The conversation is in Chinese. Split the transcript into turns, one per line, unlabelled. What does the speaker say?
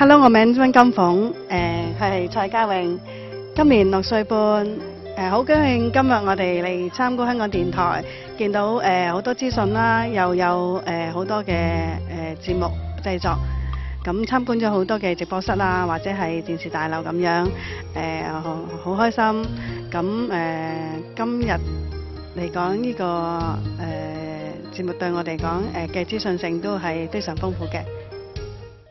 Hello，我名温金凤，誒，係蔡家颖，今年六歲半，誒，好高兴今日我哋嚟參觀香港電台，見到诶好多資訊啦，又有诶好多嘅诶節目製作，咁參觀咗好多嘅直播室啦，或者係電視大樓咁樣，誒，好開心，咁誒今日嚟講呢個誒節目對我哋講诶嘅資訊性都係非常豐富嘅。